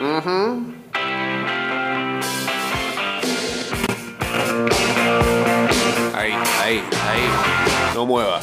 Ujú. Ahí, ahí, ahí. No mueva.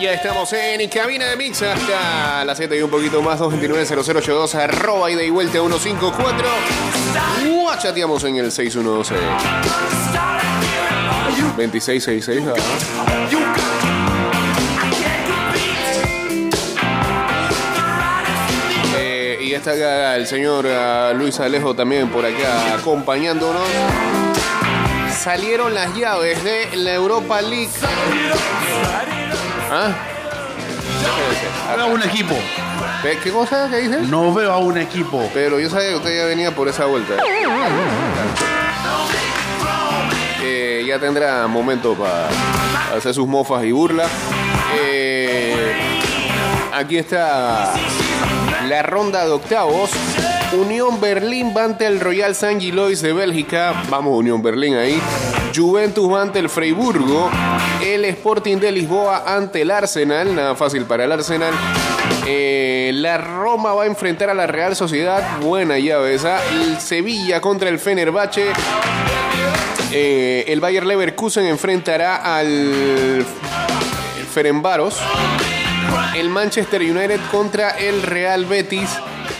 Ya estamos en cabina de mix hasta las 7 y un poquito más, 229-0082, arroba ida y vuelta 154. Chateamos en el 612. 2666. ah. Eh, y está acá el señor ah, Luis Alejo también por acá acompañándonos. Salieron las llaves de la Europa League. ¿Ah? No veo a un equipo. ¿Qué- ¿Qué cosa? ¿Qué dice? No veo a un equipo. Pero yo sabía que usted ya venía por esa vuelta. Eh, ya tendrá momento para hacer sus mofas y burlas. Eh, aquí está la ronda de octavos. Unión Berlín va ante el Royal San Gilois de Bélgica. Vamos, Unión Berlín ahí. Juventus va ante el Freiburgo. El Sporting de Lisboa ante el Arsenal. Nada fácil para el Arsenal. Eh, la Roma va a enfrentar a la Real Sociedad. Buena llave esa. El Sevilla contra el Fenerbahce. Eh, el Bayer Leverkusen enfrentará al Ferenbaros. El Manchester United contra el Real Betis.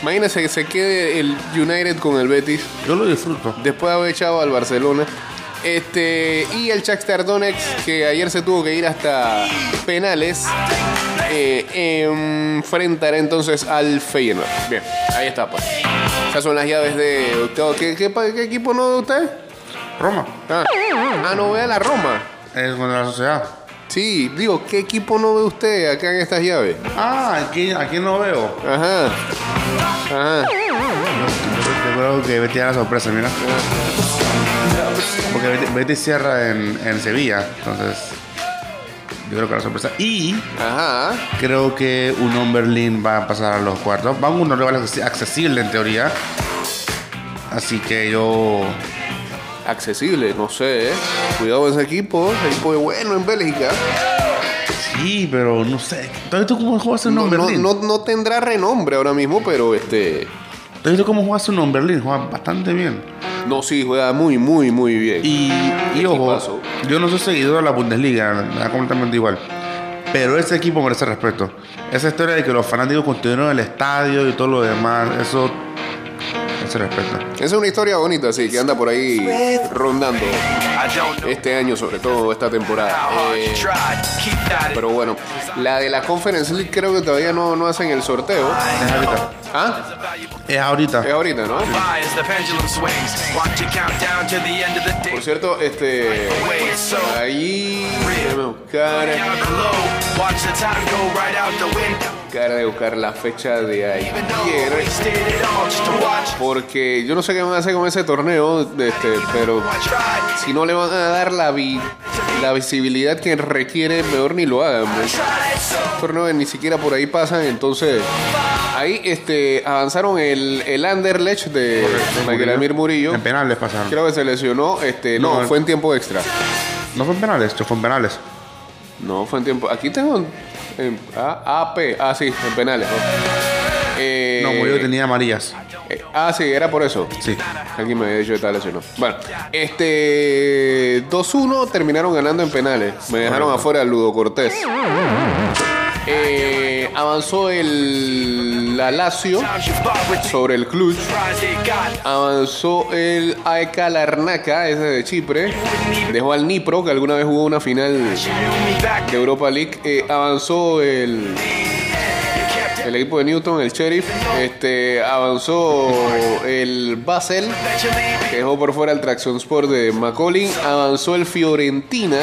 Imagínense que se quede el United con el Betis Yo lo disfruto. después de haber echado al Barcelona. Este, y el Shakhtar Donetsk, que ayer se tuvo que ir hasta penales, eh, enfrentará entonces al Feyenoord. Bien, ahí está, pues. Esas son las llaves de octavo. ¿Qué, qué, pa- qué equipo no de usted? Roma. Ah, ah, no ve a la Roma. Es contra la sociedad. Sí, digo, ¿qué equipo no ve usted acá en estas llaves? Ah, aquí, aquí no veo. Ajá. Ajá. Yo creo que Betty da la sorpresa, mira. Porque Betty, Betty cierra en, en Sevilla. Entonces, yo creo que la sorpresa. Y Ajá. creo que Unión Berlín va a pasar a los cuartos. Van unos rivales accesibles en teoría. Así que yo. Accesible, no sé, ¿eh? Cuidado con ese equipo. Ese equipo es bueno en Bélgica. Sí, pero no sé. ¿Tú has visto cómo juega ese No, no, Berlín? no, no tendrá renombre ahora mismo, pero este. ¿Tú has visto cómo juega ese Unión Berlín? Juega bastante bien. No, sí, juega muy, muy, muy bien. Y, y ojo, yo no soy seguidor de la Bundesliga, me da completamente igual. Pero ese equipo merece respeto. Esa historia de que los fanáticos continúan en el estadio y todo lo demás, eso respeto. Esa es una historia bonita, sí, que anda por ahí rondando este año, sobre todo esta temporada. Eh, pero bueno, la de la Conference League creo que todavía no, no hacen el sorteo. Es ahorita. ¿Ah? Es ahorita. Es ahorita, ¿no? As the pendulum swings, watch it count down to the end of the day. Por cierto, este. Ahí. Déjame buscar. Buscar de buscar la fecha de ayer. Porque yo no sé qué van a hacer con ese torneo, este, pero si no le van a dar la, vi- la visibilidad que requiere, mejor ni lo hagan. Torneos ni siquiera por ahí pasan, entonces ahí este, avanzaron el, el Anderlecht de Amir Murillo. En penales pasaron. Creo que se lesionó, este, no, No. fue en tiempo extra. No fue en penales, fue en penales. No, fue en tiempo. Aquí tengo en, ah, AP, ah, sí, en penales. ¿no? Eh, No, Murillo tenía amarillas. eh, ah, sí, era por eso. Sí. Aquí me había dicho que estaba lesionado. Bueno, este 2-1 terminaron ganando en penales. Me dejaron afuera Ludo Cortés. Eh, avanzó el la Lazio sobre el Cluj. Avanzó el AEK Larnaca, ese de Chipre. Dejó al Nipro, que alguna vez jugó una final de Europa League. Eh, avanzó el, el equipo de Newton, el Sheriff. Este, avanzó el Basel, que dejó por fuera el Traction Sport de Macaulay. Avanzó el Fiorentina,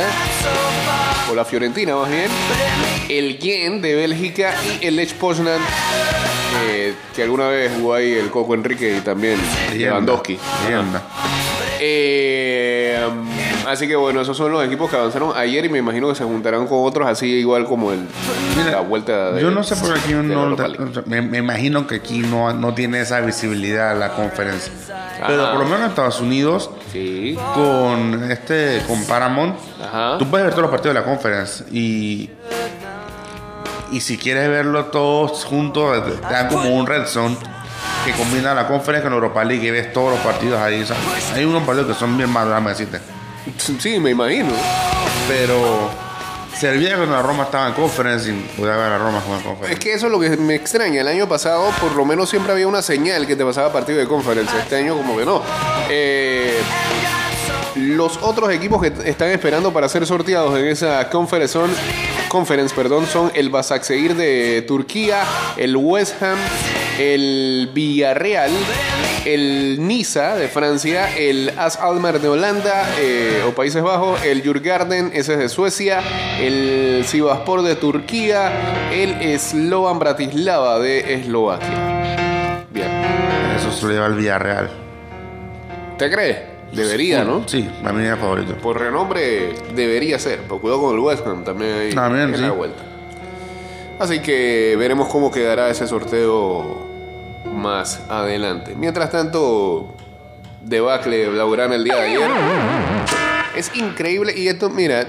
o la Fiorentina más bien. El Gen de Bélgica y el Lech Poznan, eh, que alguna vez jugó ahí el Coco Enrique y también Lewandowski. Leyenda. Eh, así que bueno, esos son los equipos que avanzaron ayer y me imagino que se juntarán con otros así igual como el Mira, la vuelta de Yo no sé por qué aquí no. Me, me imagino que aquí no, no tiene esa visibilidad la conferencia. Pero por lo menos en Estados Unidos, Sí. con este con Paramount, Ajá. tú puedes ver todos los partidos de la conference y. Y si quieres verlo todos juntos, te te dan como un red zone que combina la conferencia con Europa League y ves todos los partidos ahí. hay unos partidos que son bien malos, déjame decirte. Sí, me imagino. Pero servía cuando la Roma estaba en conference y podía ver a la Roma Es que eso es lo que me extraña. El año pasado, por lo menos, siempre había una señal que te pasaba partido de conferencia. Este año, como que no. Eh, los otros equipos que están esperando para ser sorteados en esa conference son, conference, perdón, son el Başakşehir de Turquía, el West Ham, el Villarreal, el Niza de Francia, el AS Almar de Holanda eh, o Países Bajos, el Djurgården, ese es de Suecia, el Sivasspor de Turquía, el Slovan Bratislava de Eslovaquia. Bien. Eso se lo lleva el Villarreal. ¿Te crees? Debería, ¿no? Sí, a mí es mi favorito. Por renombre debería ser, pero cuidado con el West Ham también ahí También, en la sí. vuelta. Así que veremos cómo quedará ese sorteo más adelante. Mientras tanto, debacle Blaugrana el día de ayer. Es increíble y esto, mira,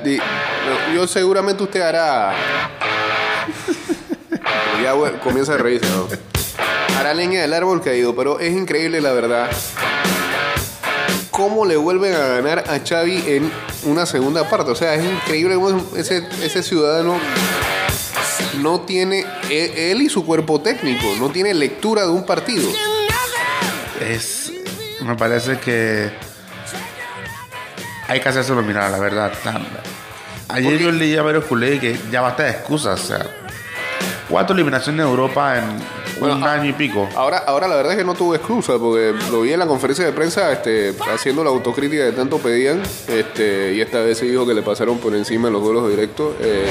yo seguramente usted hará... ya comienza a reírse, ¿no? Hará leña del árbol caído, pero es increíble la verdad cómo le vuelven a ganar a Xavi en una segunda parte. O sea, es increíble cómo ese, ese ciudadano no tiene, e- él y su cuerpo técnico, no tiene lectura de un partido. Es. Me parece que. Hay que hacérselo mirar, la verdad. Ayer Porque- yo leí a varios culés que ya basta de excusas. O sea, cuatro eliminaciones de Europa en Bueno, un año y pico. Ahora, ahora la verdad es que no tuvo excusa, porque lo vi en la conferencia de prensa este, haciendo la autocrítica que tanto pedían, este, y esta vez se dijo que le pasaron por encima los golos directos. Eh,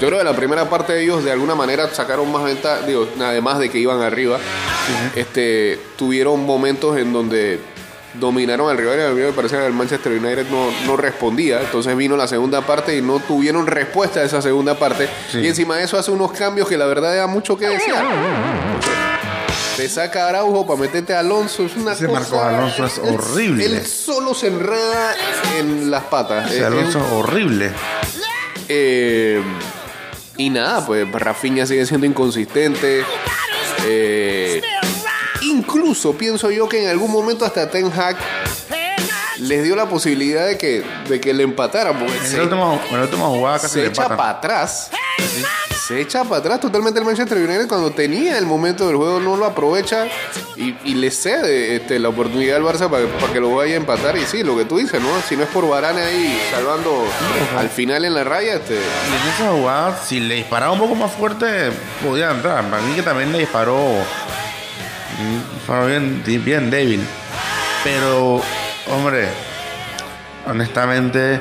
yo creo que la primera parte de ellos de alguna manera sacaron más ventaja, digo, además de que iban arriba, este, tuvieron momentos en donde dominaron al rival y a mí me parece que el Manchester United no, no respondía, entonces vino la segunda parte y no tuvieron respuesta a esa segunda parte Sí. y encima de eso hace unos cambios que la verdad da mucho que desear. Te saca Araujo para meterte a Alonso, es una Ese cosa... Marcos Alonso es él- horrible. Él solo se enreda en las patas. Ese Eh, Alonso es horrible. eh, y nada, pues Rafinha sigue siendo inconsistente. Eh, incluso pienso yo que en algún momento hasta Ten Hag les dio la posibilidad de que, de que le empataran. Porque En se, la última, en la última jugada casi se le echa para atrás. Se echa para atrás totalmente el Manchester United cuando tenía el momento del juego, no lo aprovecha y, y le cede este, la oportunidad al Barça para, para que lo vaya a empatar. Y sí, lo que tú dices, ¿no? Si no es por Varane ahí salvando al final en la raya, este, Y en esa jugada, si le disparaba un poco más fuerte, podía entrar. Para mí que también le disparó, mm, bien, bien débil. Pero, hombre, honestamente,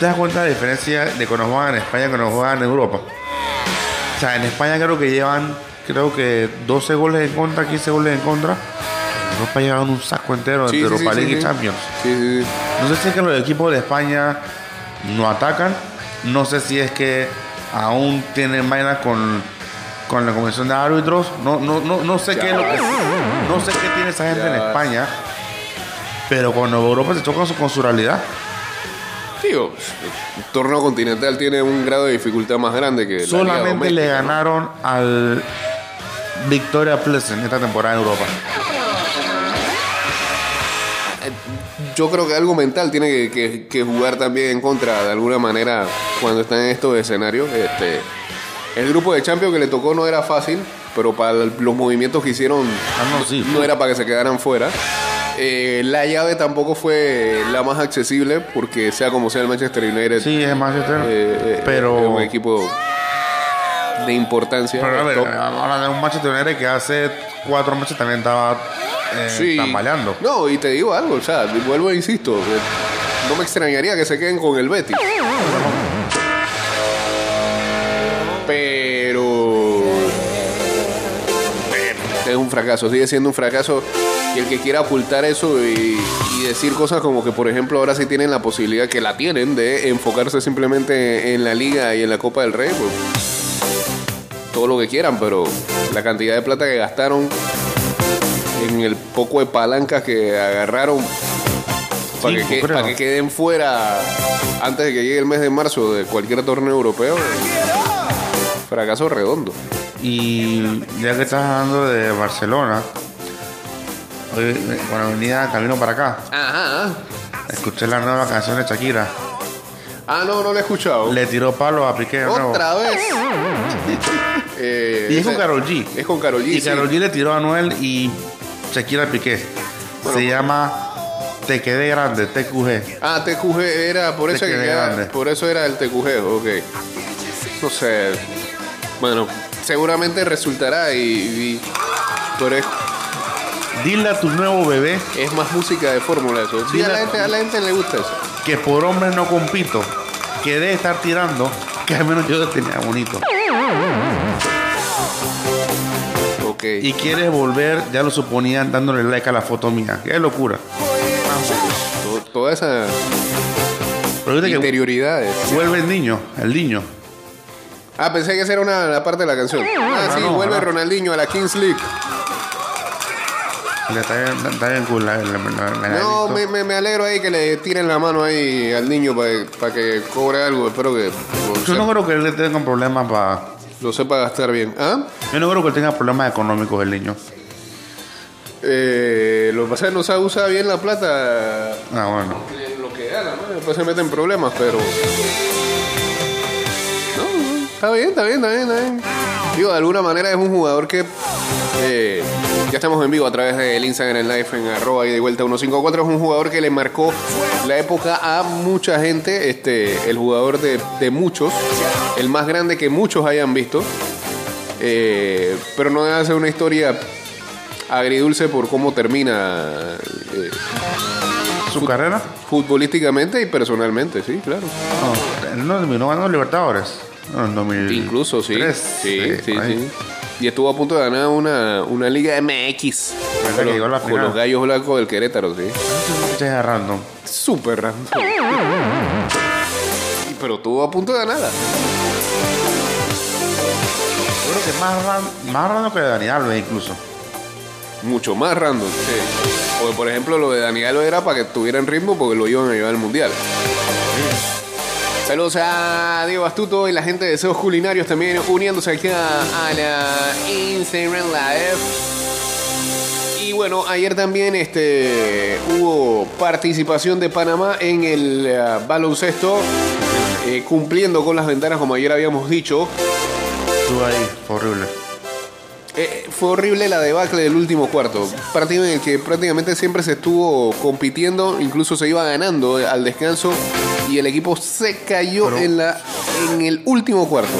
¿te das cuenta de la diferencia de cuando juegan en España y cuando juegan en Europa? O sea, en España creo que llevan, creo que 12 goles en contra, 15 goles en contra. En Europa llevan un saco entero Sí, entre Europa sí, League y. Champions. No sé si es que los equipos de España no atacan. No sé si es que aún tienen vainas con, con la comisión de árbitros. No, no, no, no sé qué es lo que no sé qué tiene esa gente en. España. Pero cuando Europa se choca con su, realidad. Digo, el torneo continental tiene un grado de dificultad más grande que Solamente le ganaron al Victoria Pleasant esta temporada en Europa. Yo creo que algo mental tiene que, que- que jugar también en contra de alguna manera cuando están en estos escenarios. Este, el grupo de Champions que le tocó no era fácil. pero para los movimientos que hicieron Ah, no, sí. no era para que se quedaran fuera. Eh, la llave tampoco fue la más accesible porque sea como sea el Manchester United Sí, es Manchester. eh, eh, pero. es un equipo de importancia. Pero a ver, ahora de un Manchester United que hace cuatro meses también estaba eh, Sí. tambaleando. No, y te digo algo, o sea, vuelvo e insisto, eh, no me extrañaría que se queden con el Betis. Es un fracaso, sigue siendo un fracaso. Y el que quiera ocultar eso y, y decir cosas como que, por ejemplo, ahora sí tienen la posibilidad, que la tienen, de enfocarse simplemente en la liga y en la Copa del Rey, pues todo lo que quieran, pero la cantidad de plata que gastaron en el poco de palancas que agarraron para, Sí, que, para que queden fuera antes de que llegue el mes de marzo de cualquier torneo europeo. Fracaso redondo. Y ya que estás hablando de Barcelona, hoy, cuando venía camino para acá, Ajá. escuché la nueva canción de Shakira. Ah, no, no lo he escuchado. Le tiró palo a Piqué de nuevo. Otra vez. Eh, Y es con Karol G. Es con Karol G. Y sí. Karol G le tiró a Noel y Shakira a Piqué. Se llama Te quedé grande, TQG. Ah, TQG era, por Te eso, que grande. por eso era el TQG, ok. No sé. Bueno, seguramente resultará y, y- pero es, Dile a tu nuevo bebé es más música de fórmula eso. Sí, a la, gente, a la gente le gusta eso. que por hombres no compito, que debe estar tirando, que al menos yo lo tenía bonito. Ok. Y quieres volver, ya lo suponían dándole like a la foto mía. Qué locura. To- toda esa Pero que interioridades. vuelve el niño, el niño. Ah, pensé que esa era una la parte de la canción. Ah, sí, no, vuelve no. Ronaldinho a la Kings League. Le Está bien, está bien cool la, la- la- la- No, me, me- me alegro ahí que le tiren la mano ahí al niño para que cobre algo. Espero que lo, Yo no creo que él tenga problemas para... lo sepa gastar bien. ¿Ah? Yo no creo que él tenga problemas económicos el niño. Eh, lo que pasa es que no sabe usar bien la plata Ah, bueno. en lo que gana, ¿no? Después se mete en problemas, pero. Está bien, está bien, está bien, está bien. Digo, de alguna manera es un jugador que. eh, ya estamos en vivo a través del Instagram Live en arroba y de vuelta 154. Es un jugador que le marcó la época a mucha gente. Este, el jugador de, de muchos. El más grande que muchos hayan visto. Eh, pero no debe ser una historia agridulce por cómo termina eh, ¿Su carrera? futbolísticamente y personalmente, sí, claro. No, no terminó ganando Libertadores. No, en 2003. Incluso, sí. Sí, sí. Y estuvo a punto de ganar una, una Liga MX con que llegó a la los, con final. los gallos blancos del Querétaro, sí. Es random. Súper random. Pero estuvo a punto de ganarla. Yo creo que más, ran- más random que Dani Alves incluso. Mucho más random, sí. Porque, por ejemplo, lo de Daniel era para que tuviera en ritmo porque lo iban a llevar al mundial. Saludos a Diego Astuto y la gente de Deseos Culinarios también uniéndose aquí a, la Instagram Live. Y bueno, ayer también este, hubo participación de Panamá en el eh, baloncesto, eh, cumpliendo con las ventanas como ayer habíamos dicho. Estuvo ahí, horrible. Eh, fue horrible la debacle del último cuarto. Partido en el que prácticamente siempre se estuvo compitiendo, incluso se iba ganando al descanso y el equipo se cayó Pero- en, la, en el último cuarto.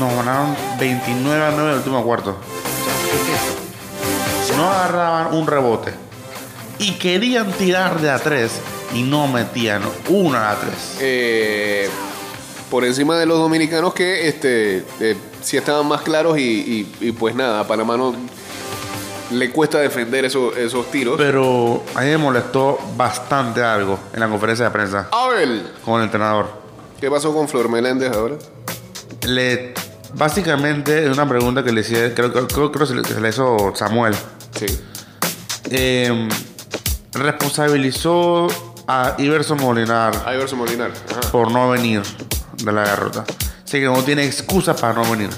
Nos ganaron 29 a 9 en el último cuarto. No agarraban un rebote. Y querían tirar de a 3 y no metían una a 3. Eh, por encima de los dominicanos que este eh, sí estaban más claros y, y- y pues nada, a Panamá no le cuesta defender esos, esos tiros. Pero a mí me molestó bastante algo en la conferencia de prensa Abel, con el entrenador. ¿qué pasó con Flor Meléndez ahora? Le, básicamente es una pregunta que le hicieron, creo, creo, creo, creo que se le- hizo Samuel. Sí. Eh, responsabilizó a Iverson Molinar Iverson Molinar. Ajá. por no venir de la derrota. Así que no tiene excusa para no venir.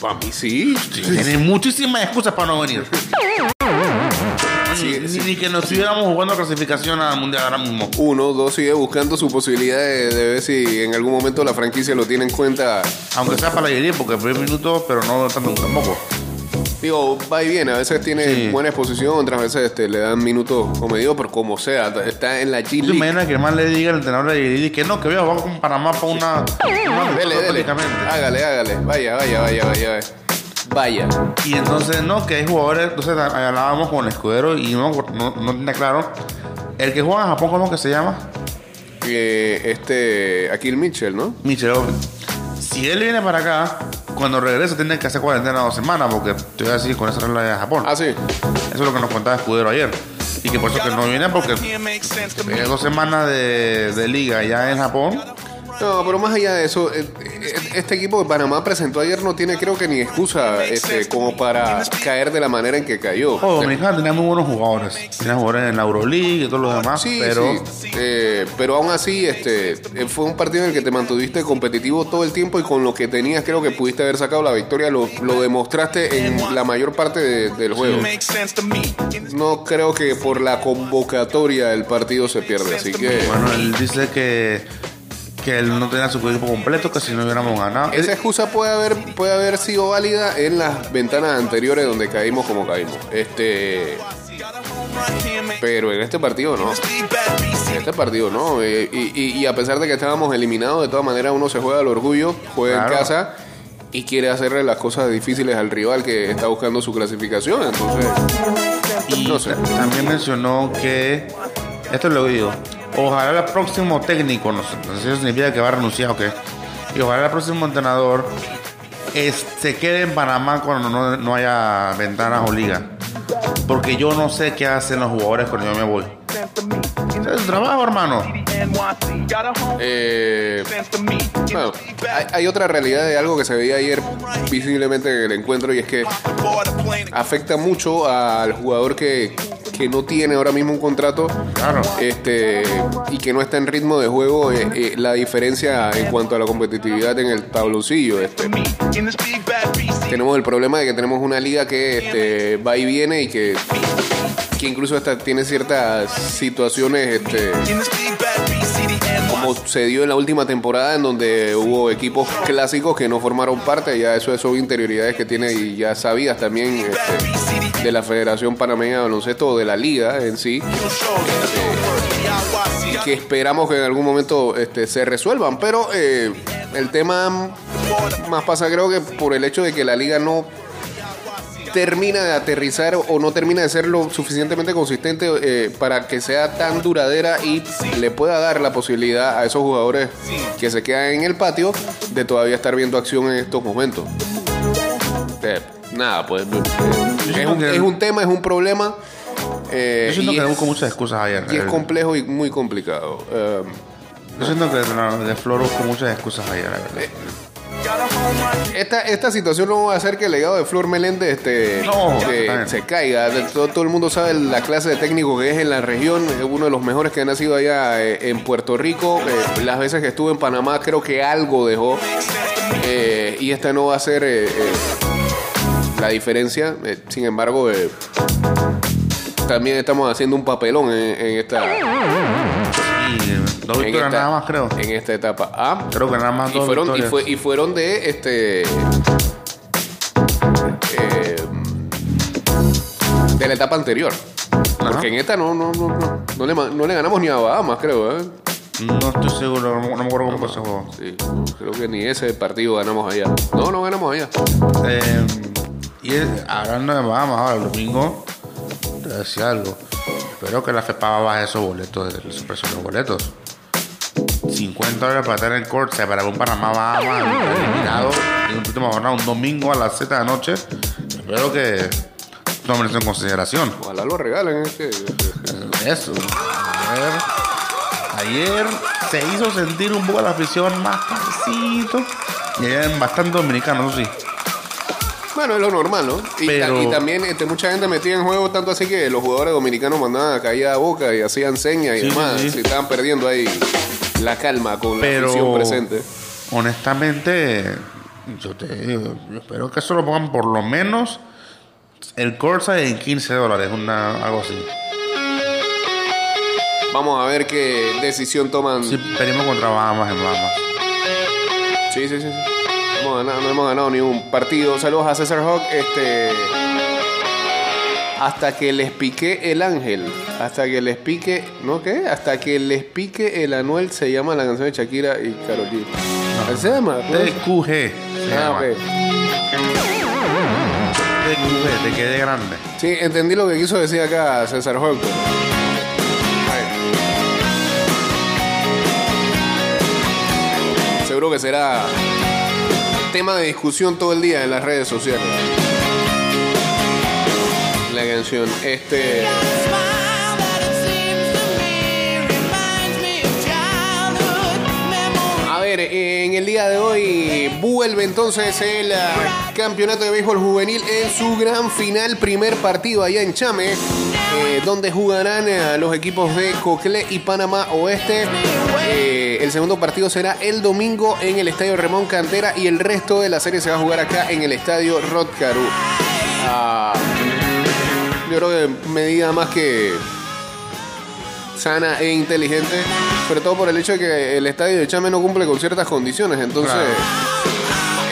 Para mí sí. Tiene muchísimas excusas para no venir. Sí, ni, sí. ni que nos estuviéramos jugando clasificación al mundial ahora mismo. Uno, dos, sigue buscando su posibilidad de, de ver si en algún momento la franquicia lo tiene en cuenta. Aunque sea para la porque el primer minuto, pero no tanto tampoco. Digo, va y viene, a veces tiene Sí. buena exposición, otras veces este, le dan minutos comedidos, pero como sea, está en la ¿Tú te imaginas que el man le diga al entrenador de Yerí que no, que a jugar con Panamá para una. una Dele, dele. Hágale, hágale. Vaya, vaya, vaya, vaya. Vaya. Y entonces, no, que hay jugadores. Entonces, hablábamos con el escudero y no, no, no tenía claro. El que juega en Japón, ¿cómo que se llama? Eh, este, Akil Mitchell, ¿no? Michel Owen. Si él viene para acá, cuando regrese tiene que hacer cuarentena dos semanas, porque te voy a decir con esa regla de Japón. Ah, sí. Eso es lo que nos contaba Escudero ayer. Y que por eso que no viene, porque tiene dos semanas de, de liga ya en Japón. No, pero más allá de eso, eh, eh, este equipo de Panamá presentó ayer no tiene creo que ni excusa este, como para caer de la manera en que cayó. Oh, Dominicana tenía muy buenos jugadores. Tenía jugadores en la Euroleague y todos los demás, Sí, pero sí. Eh, pero aún así, este, fue un partido en el que te mantuviste competitivo todo el tiempo y con lo que tenías creo que pudiste haber sacado la victoria, lo, lo demostraste en la mayor parte de- del juego. No creo que por la convocatoria el partido se pierde, así que bueno, él dice que, que él no tenía su equipo completo, que si no hubiéramos ganado. esa excusa puede haber, puede haber sido válida en las ventanas anteriores donde caímos como caímos. Este, pero en este partido no. En este partido no. Eh, y, y- y a pesar de que estábamos eliminados, de todas maneras uno se juega al orgullo, juega en casa y quiere hacerle las cosas difíciles al rival que está buscando su clasificación. Entonces, Y no sé. ta- también mencionó que, esto lo digo, ojalá el próximo técnico, no sé, eso significa que va a renunciar o qué, y ojalá el próximo entrenador es- se quede en Panamá cuando no, no haya ventanas o ligas. Porque yo no sé qué hacen los jugadores cuando yo me voy. Es su trabajo, hermano. Eh, bueno, hay, hay otra realidad de algo que se veía ayer visiblemente en el encuentro y es que afecta mucho al jugador que, que no tiene ahora mismo un contrato Claro. este y que no está en ritmo de juego eh, eh, la diferencia en cuanto a la competitividad en el tabloncillo este tenemos el problema de que tenemos una liga que este, va y viene y que, que incluso hasta tiene ciertas situaciones este, como se dio en la última temporada en donde hubo equipos clásicos que no formaron parte, ya eso son interioridades que tiene y ya sabidas también este, de la Federación Panameña de Baloncesto o de la liga en sí, que esperamos que en algún momento este, se resuelvan, pero eh, el tema más pasa creo que por el hecho de que la liga no termina de aterrizar o no termina de ser lo suficientemente consistente eh, para que sea tan duradera y le pueda dar la posibilidad a esos jugadores que se quedan en el patio de todavía estar viendo acción en estos momentos. Eh, nada, pues eh, es un, es un tema, es un problema. eh, Yo siento y que es- busco muchas excusas ayer. y es Eh, complejo y muy complicado. Eh, Yo siento que de Flor busco muchas excusas ayer, la verdad. Esta, esta situación no va a hacer que el legado de Flor Meléndez este, No, bien. se caiga. Todo, todo el mundo sabe la clase de técnico que es en la región. Es uno de los mejores que ha nacido allá eh, en Puerto Rico. Eh, las veces que estuvo en Panamá creo que algo dejó. Eh, y esta no va a ser eh, eh, la diferencia. Sin embargo, también estamos haciendo un papelón en, en esta, dos victorias nada más, creo. en esta etapa. Ah, Creo que nada más y dos fueron, y, victorias. fue- y fueron de este eh, de la etapa anterior porque en esta no no, no, no, no le, ma- no le ganamos ni a Bahamas creo ¿eh? No estoy seguro, no, no me acuerdo cómo fue ese juego. Sí, creo que ni ese partido ganamos allá no no ganamos allá Eh, y es- hablando de Bahamas, ahora el domingo, te voy a decir algo. Espero que la FEPA baje esos boletos, de los precios de los boletos. 50 dólares para estar en el court, se para un Panamá Bahamas eliminado en un última jornada, un domingo a las 7 de la noche. Espero que tomen eso en consideración. ojalá lo regalen es que- Eso. Ayer, ayer se hizo sentir un poco la afición más pasito. Y hay bastante dominicanos, sí. bueno es lo normal ¿no? y, Pero- y también este, mucha gente metía en juego tanto así que los jugadores dominicanos mandaban a caer a boca y hacían señas y demás sí. se estaban perdiendo ahí la calma con la afición presente Honestamente, yo te digo, yo espero que eso lo pongan por lo menos el Corsa en 15 dólares, una, algo así. Vamos a ver qué decisión toman. Sí, contra Bahamas en Bahamas. Sí, sí, sí. sí. Hemos ganado- no hemos ganado ni un partido. Saludos a César Hawk. Este. Hasta que les pique el ángel. Hasta que les pique. ¿No qué? Hasta que les pique el Anuel se llama la canción de Shakira y Karol G. ¿Se llama? TQG. se Ah, llama. ok. TQG, te quedé grande. Sí, entendí lo que quiso decir acá César Ay. Seguro que será tema de discusión todo el día en las redes sociales. La canción. Este. A ver, en el día de hoy vuelve entonces el ah, campeonato de béisbol juvenil en su gran final, primer partido allá en Chame, eh, donde jugarán eh, los equipos de Cocle y Panamá Oeste. Eh, el segundo partido será el domingo en el estadio Ramón Cantera y el resto de la serie se va a jugar acá en el estadio Rod Caru. Ah, yo creo que medida más que sana e inteligente, sobre todo por el hecho de que el estadio de Chame no cumple con ciertas condiciones, entonces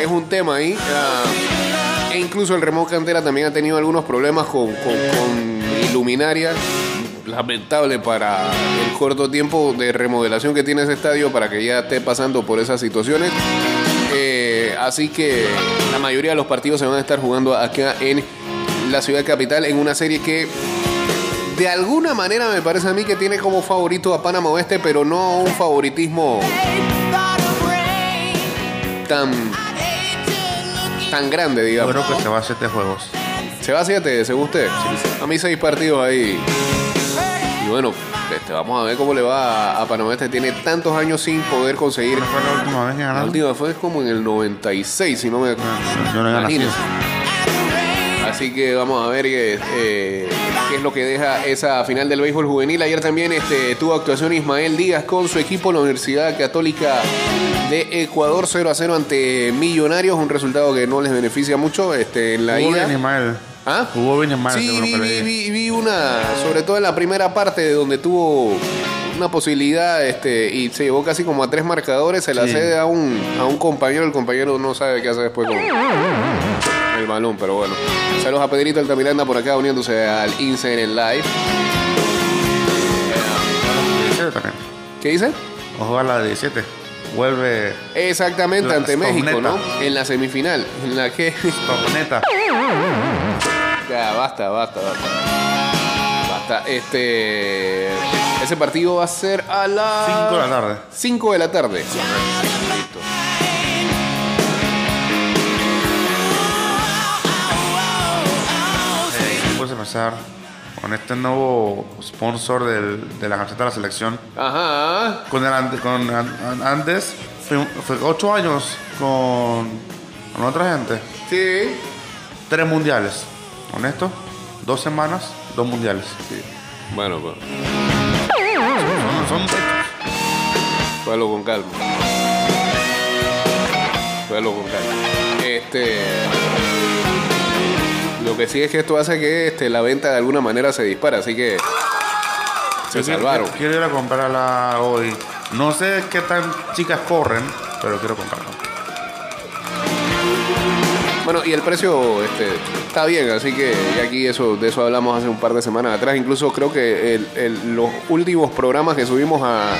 es un tema ahí. ah, e incluso el Remón Cantera también ha tenido algunos problemas con, con-. Lamentable para el corto tiempo de remodelación que tiene ese estadio para que ya esté pasando por esas situaciones. Eh, así que la mayoría de los partidos se van a estar jugando acá en la ciudad capital en una serie que de alguna manera me parece a mí que tiene como favorito a Panamá Oeste, pero no un favoritismo tan, tan grande, Yo digamos. creo que se va a siete juegos. ¿Se va a 7, según usted? A mí seis partidos ahí. Y bueno, este, vamos a ver cómo le va a, a Panamá Oeste. Tiene tantos años sin poder conseguir. ¿Cuándo fue la última vez que La ganaron? última fue como en el 96, si no me Yo no ganado. Imagínense. Así que vamos a ver qué, eh, qué es lo que deja esa final del béisbol juvenil. Ayer también este, tuvo actuación Ismael Díaz con su equipo, la Universidad Católica de Ecuador 0 a 0 ante Millonarios, un resultado que no les beneficia mucho este, en la Jugó ida. bien Ismael. ¿Ah? Jugó bien Ismael. Sí, vi, que vi, leí. vi- vi una, sobre todo en la primera parte, donde tuvo una posibilidad este, y se llevó casi como a tres marcadores, se la Sí. cede a un, a un compañero, el compañero no sabe qué hace después con el balón, pero bueno. Saludos a Pedrito Altamiranda por acá uniéndose al Instagram Live. 17 también. ¿Qué dice? Ojo a la de 17. Vuelve Exactamente, La ante México. ¿no? En la semifinal, en la que... Toponeta. Ya, basta, basta, basta. Basta. Este. Ese partido va a ser a las 5 de la tarde. 5 de la tarde. Empezar con este nuevo sponsor del- de la camiseta de la selección. Ajá. Con, el, con an- an- antes, fue, fue 8 años con, con otra gente. Sí. Tres mundiales. Con esto, dos semanas, dos mundiales. Bueno, pues. Son, son Cógelo con calma. Cógelo con calma. Este. Lo que sí es que esto hace que este, la venta de alguna manera se dispara, así que. Se Yo quiero- salvaron. Quiero ir a comprarla hoy. No sé qué tan chicas corren, pero quiero comprarla. Bueno, y el precio este, está bien, así que aquí eso, de eso hablamos hace un par de semanas atrás. Incluso creo que los últimos programas que subimos a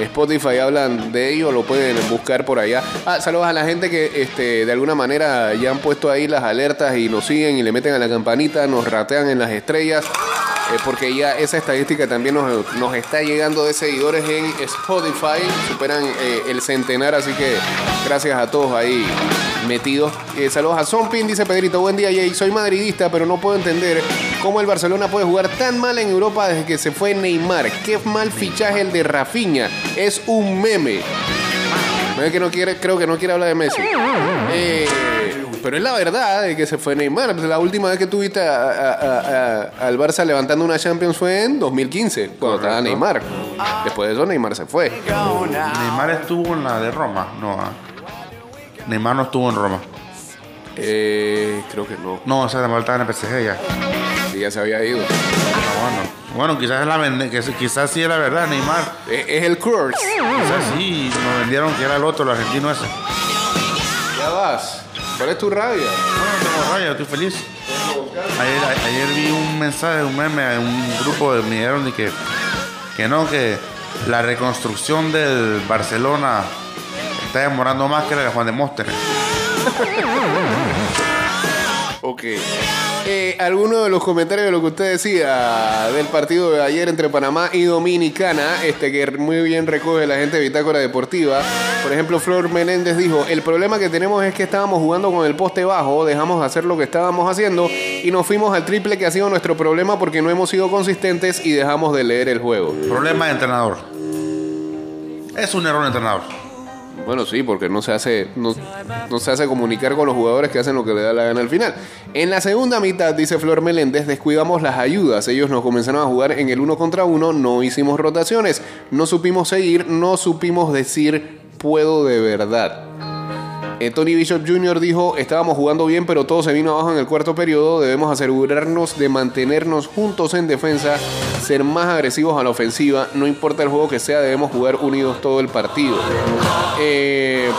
Spotify hablan de ello, lo pueden buscar por allá. Ah, saludos a la gente que este, de alguna manera ya han puesto ahí las alertas y nos siguen y le meten a la campanita, nos ratean en las estrellas. Eh, porque ya esa estadística también nos, nos está llegando de seguidores en Spotify, superan eh, el centenar, así que gracias a todos ahí metidos. Eh, saludos a Zompin, dice Pedrito, buen día Jay, soy madridista, pero no puedo entender cómo el Barcelona puede jugar tan mal en Europa desde que se fue Neymar. Qué mal fichaje el de Rafinha, es un meme. Que no quiere, creo que no quiere hablar de Messi. Eh, pero es la verdad de que se fue Neymar. Pues La última vez que tuviste a- a- a- a- al Barça levantando una Champions fue en 2015, cuando estaba Neymar. Después de eso Neymar se fue. Neymar estuvo en la de Roma. No, ah. Neymar no estuvo en Roma. Eh, creo que no. No, esa de estaba en el PSG ya. Sí, ya se había ido. Ah, bueno. Bueno, quizás es la quizás sí es la verdad, Neymar. Es, es el Curse. Quizás sí, nos vendieron que era el otro, el argentino ese. Ya vas. ¿Cuál es tu rabia? No, no tengo raya, estoy feliz. Ayer, a- ayer vi un mensaje, un meme, un grupo de me dijeron que, que no, que la reconstrucción del Barcelona está demorando más que la de Juan de Mósteres. Ok. Eh, ¿Alguno de los comentarios de lo que usted decía del partido de ayer entre Panamá y Dominicana, este que muy bien recoge la gente de Bitácora Deportiva? Por ejemplo, Flor Menéndez dijo, el problema que tenemos es que estábamos jugando con el poste bajo, dejamos de hacer lo que estábamos haciendo y nos fuimos al triple que ha sido nuestro problema porque no hemos sido consistentes y dejamos de leer el juego. Problema de entrenador. Es un error de entrenador. Bueno, sí, porque no se hace no, no se hace comunicar con los jugadores que hacen lo que le da la gana al final. En la segunda mitad, dice Flor Meléndez, descuidamos las ayudas. Ellos nos comenzaron a jugar en el uno contra uno, no hicimos rotaciones, no supimos seguir, no supimos decir puedo de verdad. Eh, Tony Bishop Jr. dijo, estábamos jugando bien, pero todo se vino abajo en el cuarto periodo. Debemos asegurarnos de mantenernos juntos en defensa, ser más agresivos a la ofensiva. No importa el juego que sea, debemos jugar unidos todo el partido. Eh,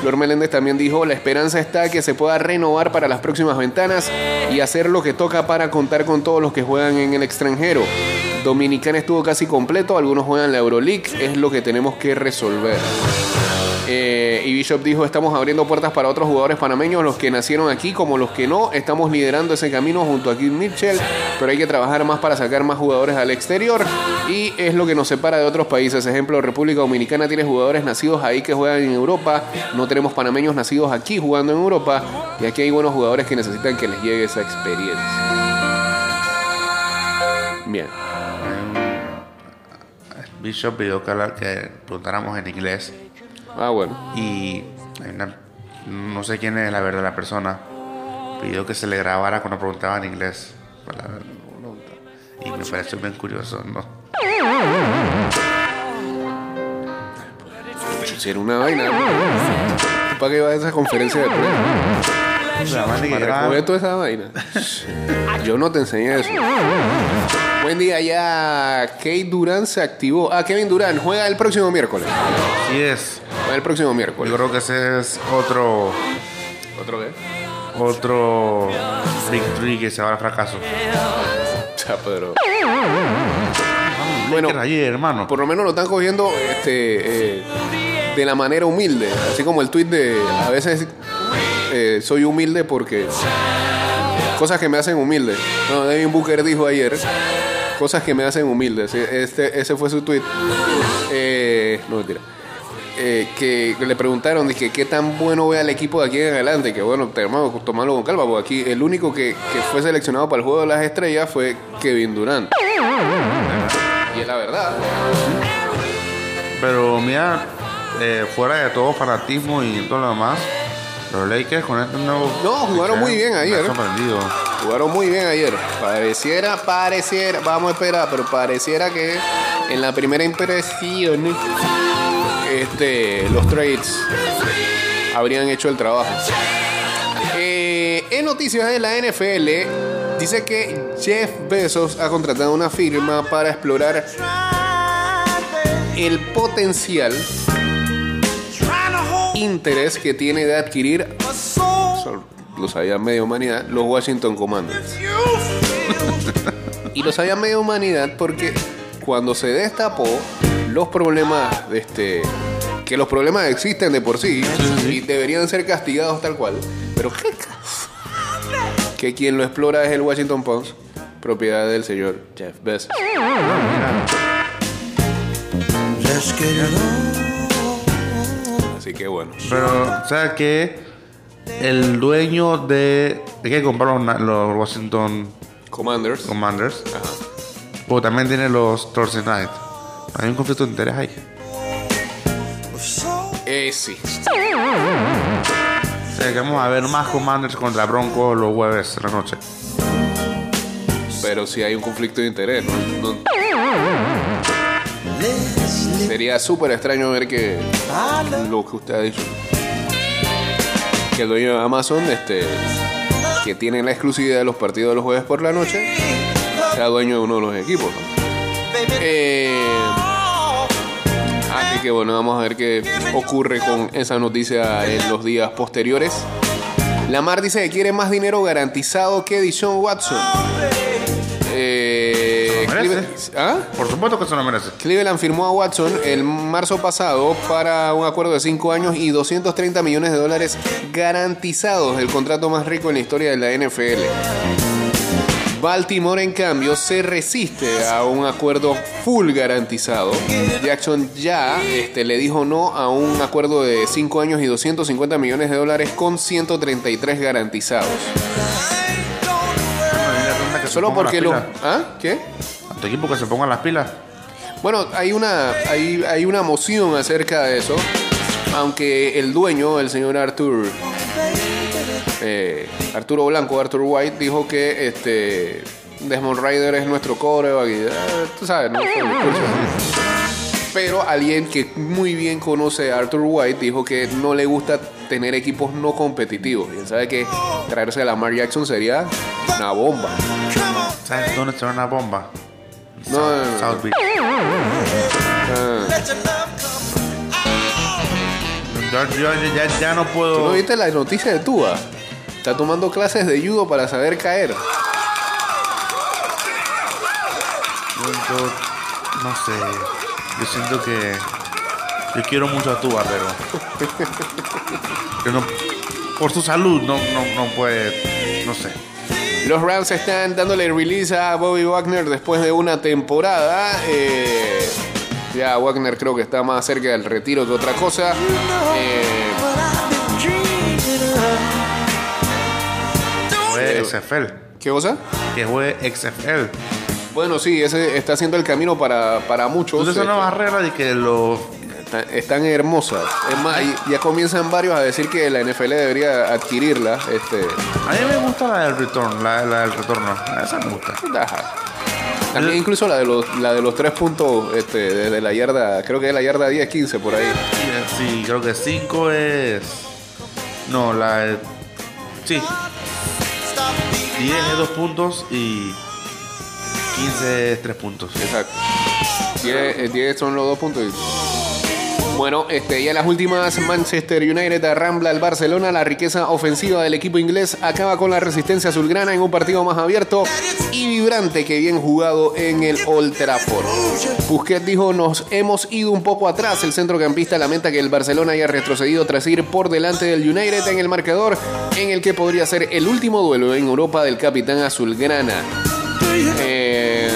Flor Meléndez también dijo, la esperanza está que se pueda renovar para las próximas ventanas y hacer lo que toca para contar con todos los que juegan en el extranjero. Dominicana estuvo casi completo, algunos juegan la Euroleague, es lo que tenemos que resolver. Eh, y Bishop dijo, estamos abriendo puertas para otros jugadores panameños, los que nacieron aquí como los que no. Estamos liderando ese camino junto a Kid Mitchell, pero hay que trabajar más para sacar más jugadores al exterior. Y es lo que nos separa de otros países. Ejemplo, República Dominicana tiene jugadores nacidos ahí que juegan en Europa. No tenemos panameños nacidos aquí jugando en Europa. Y aquí hay buenos jugadores que necesitan que les llegue esa experiencia. Bien. Bishop pidió que, que preguntáramos en inglés Ah, bueno. y una- no sé quién es la verdad la persona pidió que se le grabara cuando preguntaba en inglés y me pareció bien curioso no Si era una vaina. ¿Para qué iba a esa conferencia de prensa? Para toda esa vaina. Yo no te enseñé eso. Buen día ya. Kate Durán se activó. Ah, Kevin Durán juega el próximo miércoles. sí es el próximo yo miércoles. creo que ese es otro ¿Otro qué? otro victory que se va al fracaso Ya, pero. bueno ayer hermano por lo menos lo están cogiendo este, eh, de la manera humilde. Así como el tweet de. A veces eh, soy humilde porque. Cosas que me hacen humilde. No, Devin Booker dijo ayer. Cosas que me hacen humilde. Este, ese fue su tweet. Eh, no mentira. Eh, que le preguntaron que qué tan bueno ve al equipo de aquí en adelante. Que bueno, hermano, tomarlo con calma. Porque aquí el único que, que fue seleccionado para el juego de las estrellas fue Kevin Durant. Y es la verdad. pero mira eh, fuera de todo fanatismo y todo lo demás los Lakers con este nuevo No, jugaron muy bien ayer. sorprendido Jugaron muy bien ayer. Pareciera, pareciera, vamos a esperar, pero pareciera que en la primera impresión este, los trades habrían hecho el trabajo. Eh, en noticias de la NFL, dice que Jeff Bezos ha contratado una firma para explorar el potencial interés que tiene de adquirir lo sabía media humanidad, los Washington Commanders. y lo sabía media humanidad porque cuando se destapó los problemas de este que los problemas existen de por sí y deberían ser castigados tal cual, pero qué caso que quien lo explora es el Washington Post, propiedad del señor Jeff Bezos. Así que bueno. Pero, ¿sabes qué? El dueño de. ¿De qué compraron los Washington Commanders. Commanders? Pues también tiene los Thursday Night. Hay un conflicto de interés ahí. Eh, sí. O sea, que vamos a ver más Commanders contra Broncos los jueves de la noche. Pero si hay un conflicto de interés, ¿no? No- Sería súper extraño ver que lo que usted ha dicho. que el dueño de Amazon, este, que tiene la exclusividad de los partidos de los jueves por la noche, sea dueño de uno de los equipos. ¿no? Eh, que bueno, vamos a ver qué ocurre con esa noticia en los días posteriores. Lamar dice que quiere más dinero garantizado que Dishon Watson. Eh, Se lo merece. Cleve- ¿Ah? Por supuesto que se lo merece. Cleveland firmó a Watson el marzo pasado para un acuerdo de 5 años y 230 millones de dólares garantizados, el contrato más rico en la historia de la NFL. Baltimore, en cambio, se resiste a un acuerdo full garantizado. Jackson ya este, le dijo no a un acuerdo de 5 años y 250 millones de dólares con 133 garantizados. Que Solo porque pilas. ¿Ah? ¿Qué? A tu equipo que se pongan las pilas. Bueno, hay una, hay, hay una moción acerca de eso, aunque el dueño, el señor Arthur, eh, Arturo Blanco, Arthur White, dijo que este Desmond Ryder es nuestro coreback y eh, tú sabes, no fue. Pero alguien que muy bien conoce a Arthur White dijo que no le gusta tener equipos no competitivos. Y él sabe que traerse a Lamar Jackson sería una bomba. ¿Sabes dónde va una bomba? No, no, no, no. South Beach. Yo, yo- ya, ya no ¿Tú puedo. no viste la noticia de Tua? Está tomando clases de judo para saber caer. Yo, yo no sé. Yo siento que. Yo quiero mucho a Tua, pero. que no, por su salud no, no, no puede. No sé. Los Rams están dándole release a Bobby Wagner después de una temporada. Eh, ya Wagner creo que está más cerca del retiro que otra cosa. Juegue XFL. ¿Qué cosa? Que juegue XFL. Bueno, sí, ese está haciendo el camino para, para muchos. Entonces, esa Este, nueva regla de que los. están, están hermosas. Es más, ya comienzan varios a decir que la NFL debería adquirirla. Este, A mí me gusta la del return, la, la del retorno. Esa me gusta. Ajá. También incluso la de los, la de los tres puntos este, desde la yarda, creo que es la yarda 10, 15 por ahí. Sí, creo que 5 es. No, la. de- Sí. 10 es 2 puntos y. 15 es 3 puntos. Exacto. 10, 10 son los dos puntos. y- Bueno, este, en las últimas, Manchester United arrambla al Barcelona. La riqueza ofensiva del equipo inglés acaba con la resistencia azulgrana en un partido más abierto y vibrante que bien jugado en el Old Trafford. Busquets dijo, nos hemos ido un poco atrás. El centrocampista lamenta que el Barcelona haya retrocedido tras ir por delante del United en el marcador, en el que podría ser el último duelo en Europa del capitán azulgrana. Eh,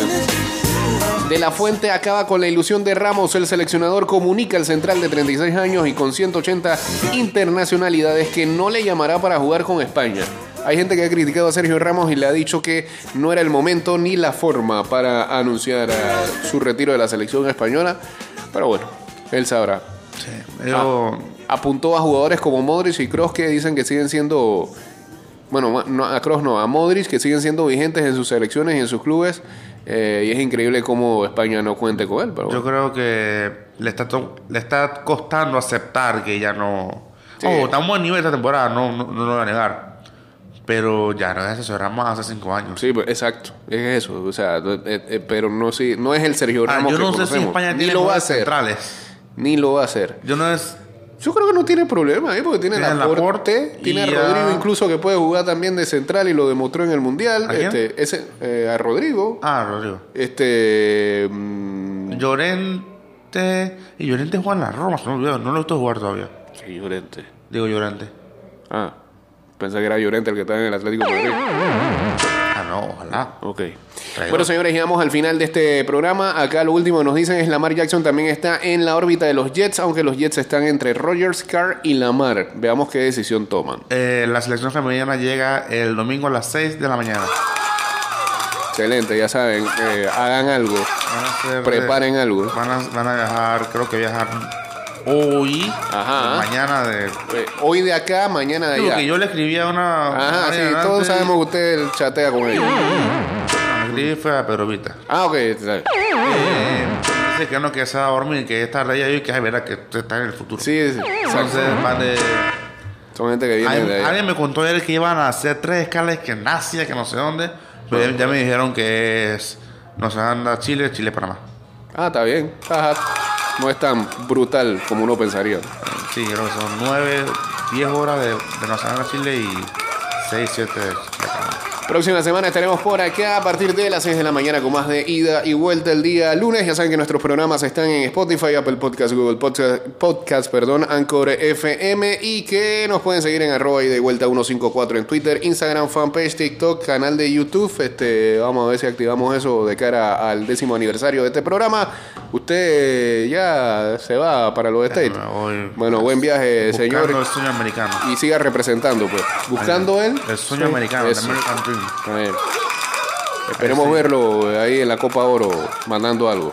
de la Fuente acaba con la ilusión de Ramos. El seleccionador comunica al central de 36 años y con 180 internacionalidades que no le llamará para jugar con España. Hay gente que ha criticado a Sergio Ramos y le ha dicho que no era el momento ni la forma para anunciar su retiro de la selección española. Pero bueno, él sabrá. Sí. Yo. Apuntó a jugadores como Modric y Kroos que dicen que siguen siendo. Bueno, no, a Kroos no, a Modric que siguen siendo vigentes en sus selecciones y en sus clubes. Eh, y es increíble cómo España no cuente con él. Pero Yo creo que le está, le está costando aceptar que ya no. Sí. Oh, está a buen nivel esta temporada, no, no, no lo voy a negar. Pero ya no es eso, Ramos hace 5 años. Sí, pues, exacto, es eso. O sea, eh, eh, pero no, sí, no es el Sergio Ah, Ramos yo que no sé si. España Ni tiene lo va a hacer. centrales. Ni lo va a hacer. Yo no es. Yo creo que no tiene problema, ¿eh? porque tiene, Tiene el aporte, tiene a Rodrigo a- incluso que puede jugar también de central y lo demostró en el Mundial. ¿A quién? Este, ese, eh, a Rodrigo. Ah, Rodrigo. Este. mm, Llorente. Y Llorente juega en la Roma, olvidó, No lo he visto jugar todavía. Sí, Llorente. Digo Llorente. Ah, pensé que era Llorente el que estaba en el Atlético de Madrid. No, ojalá. Ok. Traigo. Bueno, señores, llegamos al final de este programa. Acá lo último que nos dicen es Lamar Jackson también está en la órbita de los Jets, aunque los Jets están entre Rogers, Carr y Lamar. Veamos qué decisión toman. Eh, la selección femenina llega el domingo a las 6 de la mañana. Excelente, ya saben, eh, hagan algo, Van a hacer, preparen eh, algo. Van a, van a viajar, creo que viajar hoy, Ajá. mañana de... Eh, hoy de acá, mañana de Digo allá. que yo le escribí a una... Ajá, sí, todos sabemos que usted chatea con ellos. Le escribí fue a. Ah, ok. está bien. Eh, dice que no, que se va a dormir, que esta tarde ya y que ay, verá que está en el futuro. Sí, sí. Entonces van de... Son gente que viene de Alguien, allá. alguien me contó ayer que iban a hacer tres escalas que en Asia, que no sé dónde. Pero ya, ya me dijeron que es Nueva Zelanda, Chile, Chile, Panamá. Ah, está bien. Ajá. No es tan brutal como uno pensaría. Sí, creo que son nueve, diez horas de, de Nueva Zelanda, Chile y seis, siete de Chile, Panamá. Próxima semana estaremos por acá a partir de las 6 de la mañana con más de ida y vuelta el día lunes. Ya saben que nuestros programas están en Spotify, Apple Podcast, Google Podcast, Podcast, perdón, Anchor FM y que nos pueden seguir en arroba y de vuelta 154 en Twitter, Instagram, fanpage, TikTok, canal de YouTube. Este, vamos a ver si activamos eso de cara al décimo aniversario de este programa. Usted ya se va para los States. voy. Bueno, buen viaje, señor. el sueño americano. Y siga representando, pues. Buscando él. El sueño americano, el eso. American Dream. A ver. Esperemos verlo ahí en la Copa Oro mandando algo.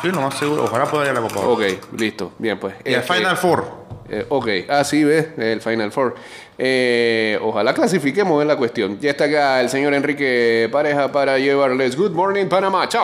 Sí, lo más seguro. Ojalá pueda ir a la Copa. Oro. Ok, listo. Bien, pues. Y el Este, Final Four. eh, ok, ah, sí, ves, el Final Four. Eh, ojalá clasifiquemos en la cuestión. Ya está acá el señor Enrique Pareja para llevarles Good Morning Panamá. Chao.